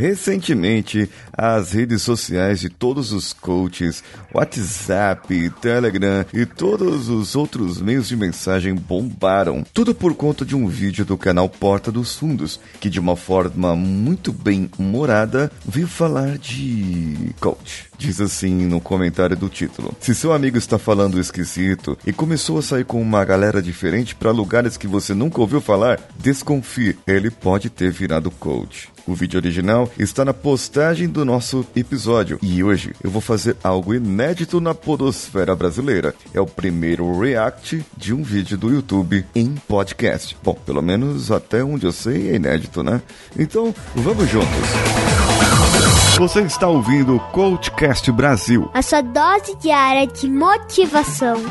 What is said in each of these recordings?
Recentemente, as redes sociais de todos os coaches, WhatsApp, Telegram e todos os outros meios de mensagem bombaram. Tudo por conta de um vídeo do canal Porta dos Fundos, que de uma forma muito bem humorada veio falar de coach. Diz assim no comentário do título: Se seu amigo está falando esquisito e começou a sair com uma galera diferente para lugares que você nunca ouviu falar, desconfie, ele pode ter virado coach. O vídeo original está na postagem do nosso episódio e hoje eu vou fazer algo inédito na podosfera brasileira. É o primeiro react de um vídeo do YouTube em podcast. Bom, pelo menos até onde eu sei é inédito, né? Então, vamos juntos. Você está ouvindo o Coachcast Brasil. A sua dose diária de motivação.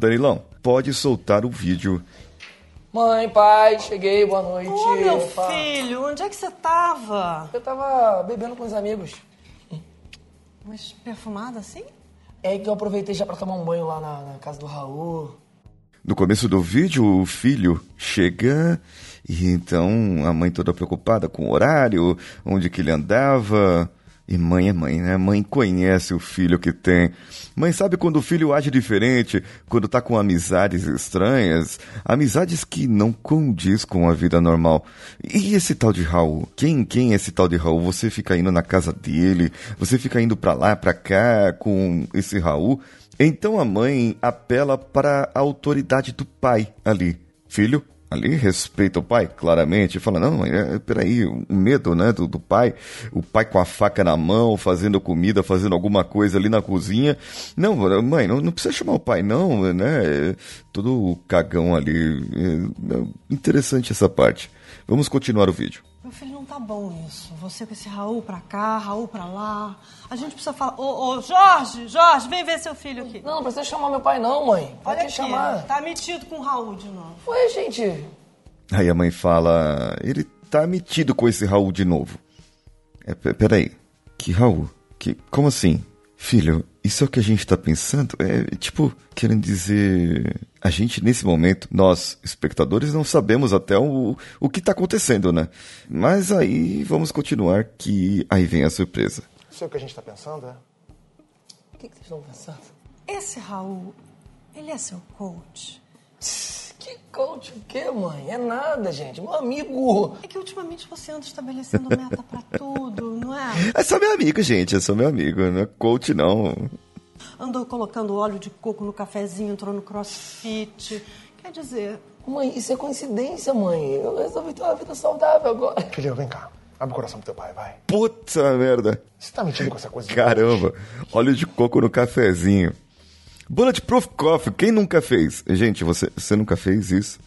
Danilão, pode soltar o vídeo. Mãe, pai, cheguei, boa noite. Ô, meu Fala. filho, onde é que você tava? Eu tava bebendo com os amigos. Mas perfumada assim? É que eu aproveitei já pra tomar um banho lá na, na casa do Raul. No começo do vídeo, o filho chega e então a mãe toda preocupada com o horário, onde que ele andava. E mãe é mãe, né? Mãe conhece o filho que tem. Mãe sabe quando o filho age diferente, quando tá com amizades estranhas, amizades que não condiz com a vida normal. E esse tal de Raul? Quem, quem é esse tal de Raul? Você fica indo na casa dele, você fica indo pra lá, pra cá com esse Raul. Então a mãe apela para a autoridade do pai ali. Filho, ali respeita o pai, claramente, fala, não, é, peraí, o medo, né, do, do, pai, o pai com a faca na mão, fazendo comida, fazendo alguma coisa ali na cozinha. Não, mãe, não, não precisa chamar o pai, não, né, todo cagão ali. É, interessante essa parte. Vamos continuar o vídeo. Meu filho, não tá bom isso. Você com esse Raul pra cá, Raul pra lá. A gente precisa falar. Ô, ô, Jorge, Jorge, vem ver seu filho aqui. Não, não precisa chamar meu pai, não, mãe. Pode Olha aqui, chamar. Tá metido com o Raul de novo. Foi, gente. Aí a mãe fala: ele tá metido com esse Raul de novo. É, peraí, que Raul? Que, como assim? Filho, isso é o que a gente tá pensando? É tipo, querendo dizer. A gente, nesse momento, nós, espectadores, não sabemos até o, o que tá acontecendo, né? Mas aí vamos continuar, que aí vem a surpresa. Isso é o que a gente tá pensando, é? O que, que vocês estão pensando? Esse Raul, ele é seu coach? Que coach o quê, mãe? É nada, gente. Meu amigo. É que ultimamente você anda estabelecendo meta pra tudo, é? É só meu amigo, gente. É só meu amigo. Não é coach, não. Andou colocando óleo de coco no cafezinho, entrou no crossfit. Quer dizer. Mãe, isso é coincidência, mãe. Eu resolvi ter uma vida saudável agora. Filho, vem cá. Abre o coração pro teu pai, vai. Puta merda. Você tá mentindo com essa coisa? de Caramba. Óleo de coco no cafezinho. Bulletproof Coffee, quem nunca fez? Gente, você, você nunca fez isso?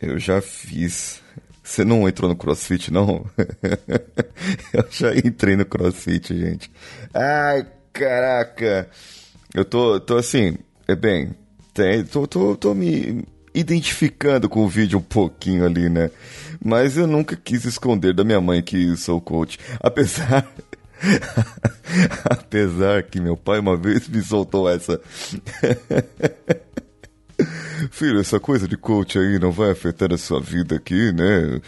Eu já fiz. Você não entrou no CrossFit, não? Eu já entrei no CrossFit, gente. Ai, caraca. Eu tô, tô assim, é bem, tem, tô, tô, tô me identificando com o vídeo um pouquinho ali, né? Mas eu nunca quis esconder da minha mãe que sou coach. Apesar. Apesar que meu pai uma vez me soltou essa. Filho, essa coisa de coach aí não vai afetar a sua vida aqui, né?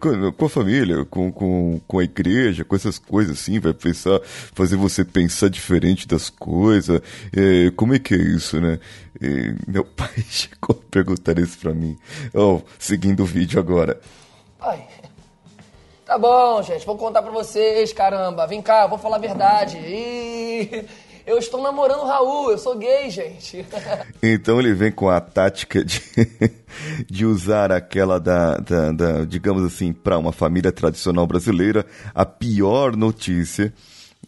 Com, com a família, com, com, com a igreja, com essas coisas assim, vai pensar, fazer você pensar diferente das coisas. É, como é que é isso, né? E meu pai chegou a perguntar isso pra mim. Oh, seguindo o vídeo agora. Pai. Tá bom, gente. Vou contar pra vocês, caramba. Vem cá, vou falar a verdade. Ih, eu estou namorando o Raul. Eu sou gay, gente. Então ele vem com a tática de, de usar aquela da, da, da digamos assim, para uma família tradicional brasileira, a pior notícia.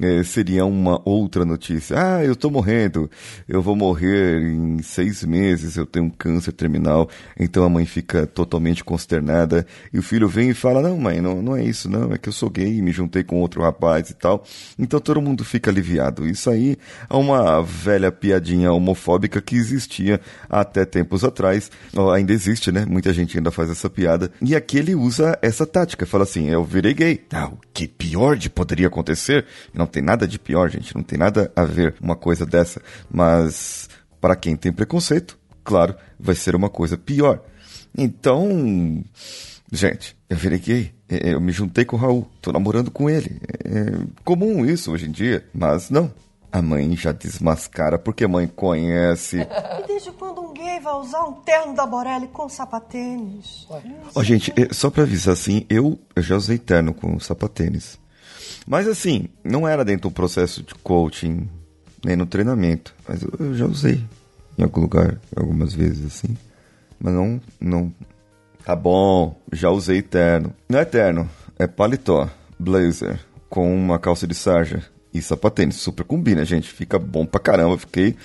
É, seria uma outra notícia. Ah, eu tô morrendo, eu vou morrer em seis meses, eu tenho um câncer terminal. Então a mãe fica totalmente consternada e o filho vem e fala: Não, mãe, não, não é isso, não, é que eu sou gay me juntei com outro rapaz e tal. Então todo mundo fica aliviado. Isso aí é uma velha piadinha homofóbica que existia até tempos atrás. Ainda existe, né? Muita gente ainda faz essa piada. E aqui ele usa essa tática, fala assim: Eu virei gay. Ah, o que pior de poderia acontecer? Não tem nada de pior, gente. Não tem nada a ver uma coisa dessa. Mas para quem tem preconceito, claro, vai ser uma coisa pior. Então, gente, eu virei gay. É, Eu me juntei com o Raul. Tô namorando com ele. É comum isso hoje em dia. Mas não. A mãe já desmascara porque a mãe conhece. E desde quando um gay vai usar um terno da Borelli com sapatênis? Ó, gente, é, só pra avisar assim, eu, eu já usei terno com sapatênis. Mas assim, não era dentro do processo de coaching, nem no treinamento. Mas eu, eu já usei em algum lugar, algumas vezes assim. Mas não, não. Tá bom, já usei terno. Não é terno, é paletó, blazer, com uma calça de sarja e sapatênis. Super combina, gente. Fica bom pra caramba. Fiquei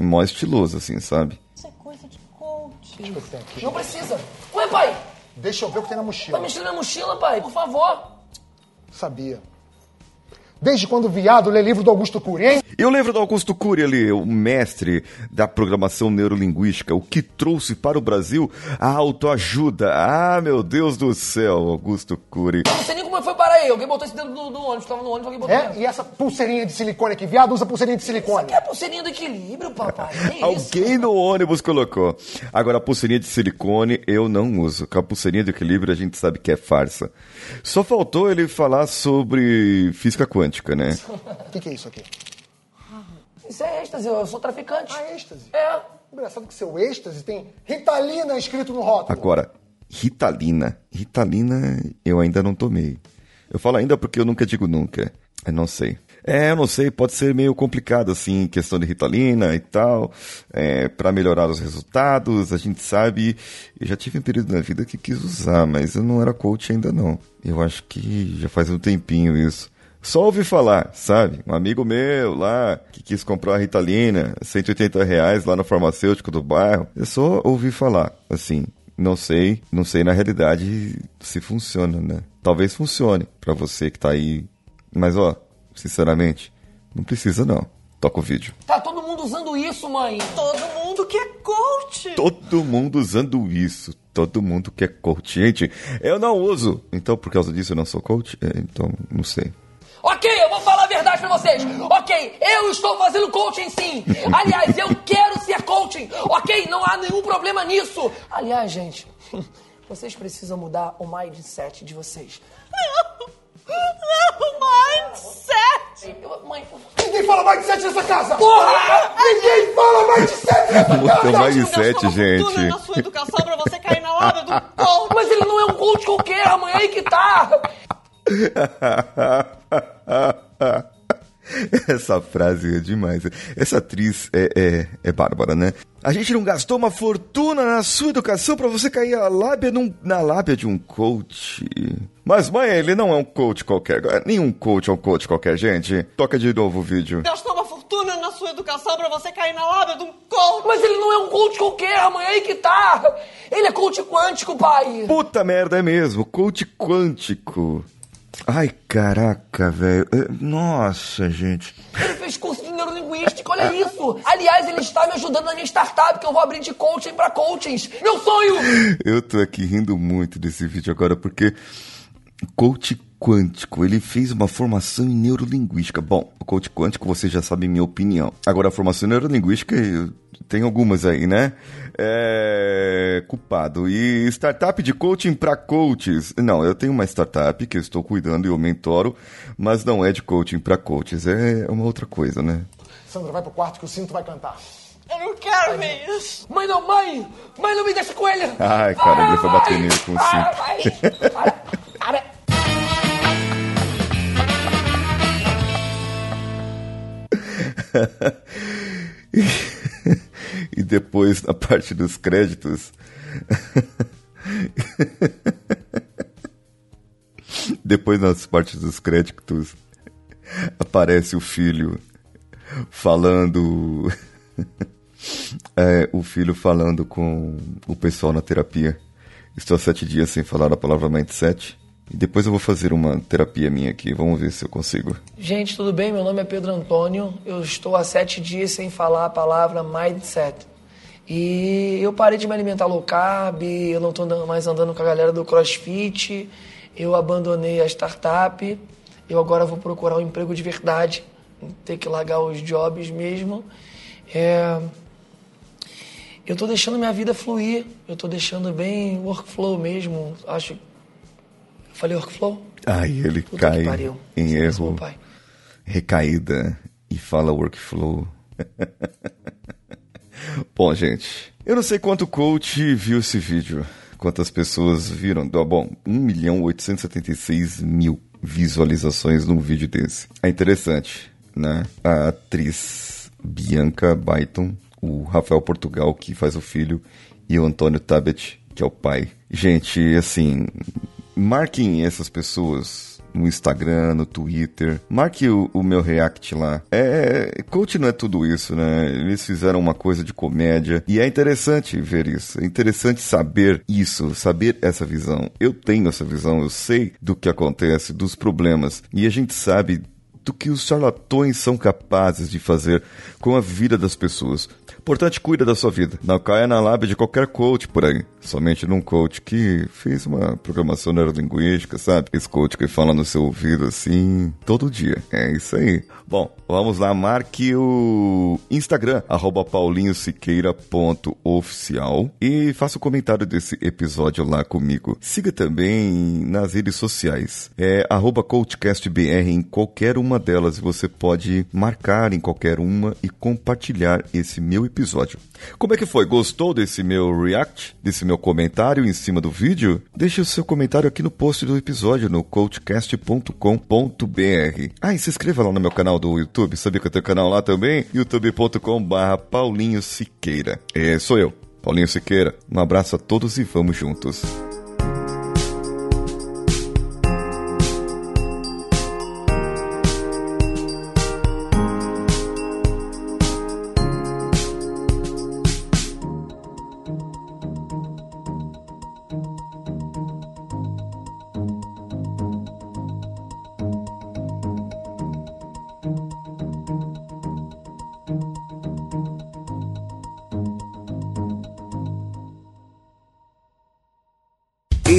mó estiloso, assim, sabe? Isso é coisa de coach. Deixa eu ver aqui. Não precisa. Ué, pai, Deixa eu ver o que tem na tá mochila. mexendo na mochila, pai, por favor. Sabia. Desde quando o viado lê livro do Augusto Cury, hein? E o livro do Augusto Cury, ali, o mestre da programação neurolinguística, o que trouxe para o Brasil a autoajuda. Ah, meu Deus do céu, Augusto Cury. Não sei nem como foi parar aí. Alguém botou esse dedo do, do ônibus. Tava no ônibus, alguém botou É? dentro. E essa pulseirinha de silicone aqui? Viado usa pulseirinha de silicone. Que é a pulseirinha do equilíbrio, papai. Isso? Alguém no ônibus colocou. Agora, a pulseirinha de silicone eu não uso. Com a pulseirinha de equilíbrio a gente sabe que é farsa. Só faltou ele falar sobre física quântica, né? O que, que é isso aqui? Isso é êxtase, eu sou traficante. Ah, êxtase. É. Engraçado que seu êxtase tem Ritalina escrito no rótulo. Agora, Ritalina. Ritalina eu ainda não tomei. Eu falo ainda porque eu nunca digo nunca. Eu não sei. É, eu não sei, pode ser meio complicado, assim, questão de Ritalina e tal, é, para melhorar os resultados, a gente sabe, eu já tive um período na vida que quis usar, mas eu não era coach ainda não. Eu acho que já faz um tempinho isso. Só ouvi falar, sabe? Um amigo meu lá, que quis comprar a Ritalina, 180 reais lá no farmacêutico do bairro, eu só ouvi falar, assim, não sei, não sei na realidade se funciona, né? Talvez funcione pra você que tá aí. Mas ó, sinceramente, não precisa não. Toca o vídeo. Tá todo mundo usando isso, mãe. Todo mundo que é coach. Todo mundo usando isso. Todo mundo que é coach. Gente, eu não uso. Então, por causa disso, eu não sou coach? É, então, não sei. Ok, eu vou falar a verdade pra vocês. Ok, eu estou fazendo coaching sim. Aliás, eu quero ser coaching. Ok, não há nenhum problema nisso. Aliás, gente, vocês precisam mudar o mindset de vocês. Não, mindset. Eu- mãe, Ninguém fala mindset nessa casa! porra! Ninguém fala mindset nessa casa! sete, fortuna gente. na sua educação pra você cair na lábia do coach. Mas ele não é um coach qualquer, mãe, aí que tá. Essa frase é demais. Essa atriz é, é, é bárbara, né? A gente não gastou uma fortuna na sua educação pra você cair a lábia num- na lábia de um coach. Mas, mãe, ele não é um coach qualquer. Nenhum coach é um coach qualquer, gente. Toca de novo o vídeo. Gastou uma fortuna na sua educação pra você cair na lábia de um coach. Mas ele não é um coach qualquer, mãe, aí que tá. Ele é coach quântico, pai. Puta merda, é mesmo. Coach quântico. Ai, caraca, velho. É, Nossa, gente. Ele fez curso de neurolinguística, olha isso. Aliás, ele está me ajudando na minha startup, que eu vou abrir de coaching pra coachings. Meu sonho! Eu tô aqui rindo muito desse vídeo agora porque coach quântico, ele fez uma formação em neurolinguística. Bom, o coach quântico você já sabe minha opinião. Agora a formação em neurolinguística eu- tem algumas aí, né? É culpado. E startup de coaching para coaches. Não, eu tenho uma startup que eu estou cuidando e eu mentoro, mas não é de coaching para coaches, é uma outra coisa, né? Sandra, vai pro quarto que o cinto vai cantar. Eu não quero ver isso. Mãe, não, mãe! Mãe, não me deixa com ele! Ai, cara, ele foi bater nele com o cinto. vai! Para, para. e depois na parte dos créditos. depois nas partes dos créditos aparece o filho falando. É, o filho falando com o pessoal na terapia. Estou há sete dias sem falar a palavra mindset. E depois eu vou fazer uma terapia minha aqui. Vamos ver se eu consigo. Gente, tudo bem? Meu nome é Pedro Antônio. Eu estou há sete dias sem falar a palavra mindset. E eu parei de me alimentar low carb, eu não estou mais andando com a galera do crossfit, eu abandonei a startup, Eu agora vou procurar um emprego de verdade, ter que largar os jobs mesmo. É, eu tô deixando minha vida fluir, eu tô deixando bem workflow mesmo. Acho. Falei workflow? Aí ele Puta que cai pariu. em Você erro, recaída e fala workflow. Bom, gente, eu não sei quanto coach viu esse vídeo, quantas pessoas viram. Bom, 1 milhão 876 mil visualizações num vídeo desse. É interessante, né? A atriz Bianca Byton, o Rafael Portugal, que faz o filho, e o Antônio Tabet, que é o pai. Gente, assim, marquem essas pessoas no Instagram, no Twitter. Marque o, o meu react lá. É, coach não é tudo isso, né? Eles fizeram uma coisa de comédia e é interessante ver isso. É interessante saber isso, saber essa visão. Eu tenho essa visão, eu sei do que acontece, dos problemas e a gente sabe do que os charlatões são capazes de fazer com a vida das pessoas. Portanto, cuida da sua vida. Não caia na lábia de qualquer coach por aí. Somente num coach que fez uma programação neurolinguística, sabe? Esse coach que fala no seu ouvido assim todo dia. É isso aí. Bom, vamos lá. Marque o Instagram, arroba paulinhosiqueira.oficial e faça o comentário desse episódio lá comigo. Siga também nas redes sociais. É arroba coachcastbr em qualquer uma delas. Você pode marcar em qualquer uma e compartilhar esse meu episódio. Como é que foi? Gostou desse meu react? Desse meu comentário em cima do vídeo? Deixe o seu comentário aqui no post do episódio no coachcast.com.br. Ah, e se inscreva lá no meu canal do YouTube. Sabia que eu tenho canal lá também? youtube.com.br Paulinho Siqueira. É, sou eu, Paulinho Siqueira. Um abraço a todos e vamos juntos.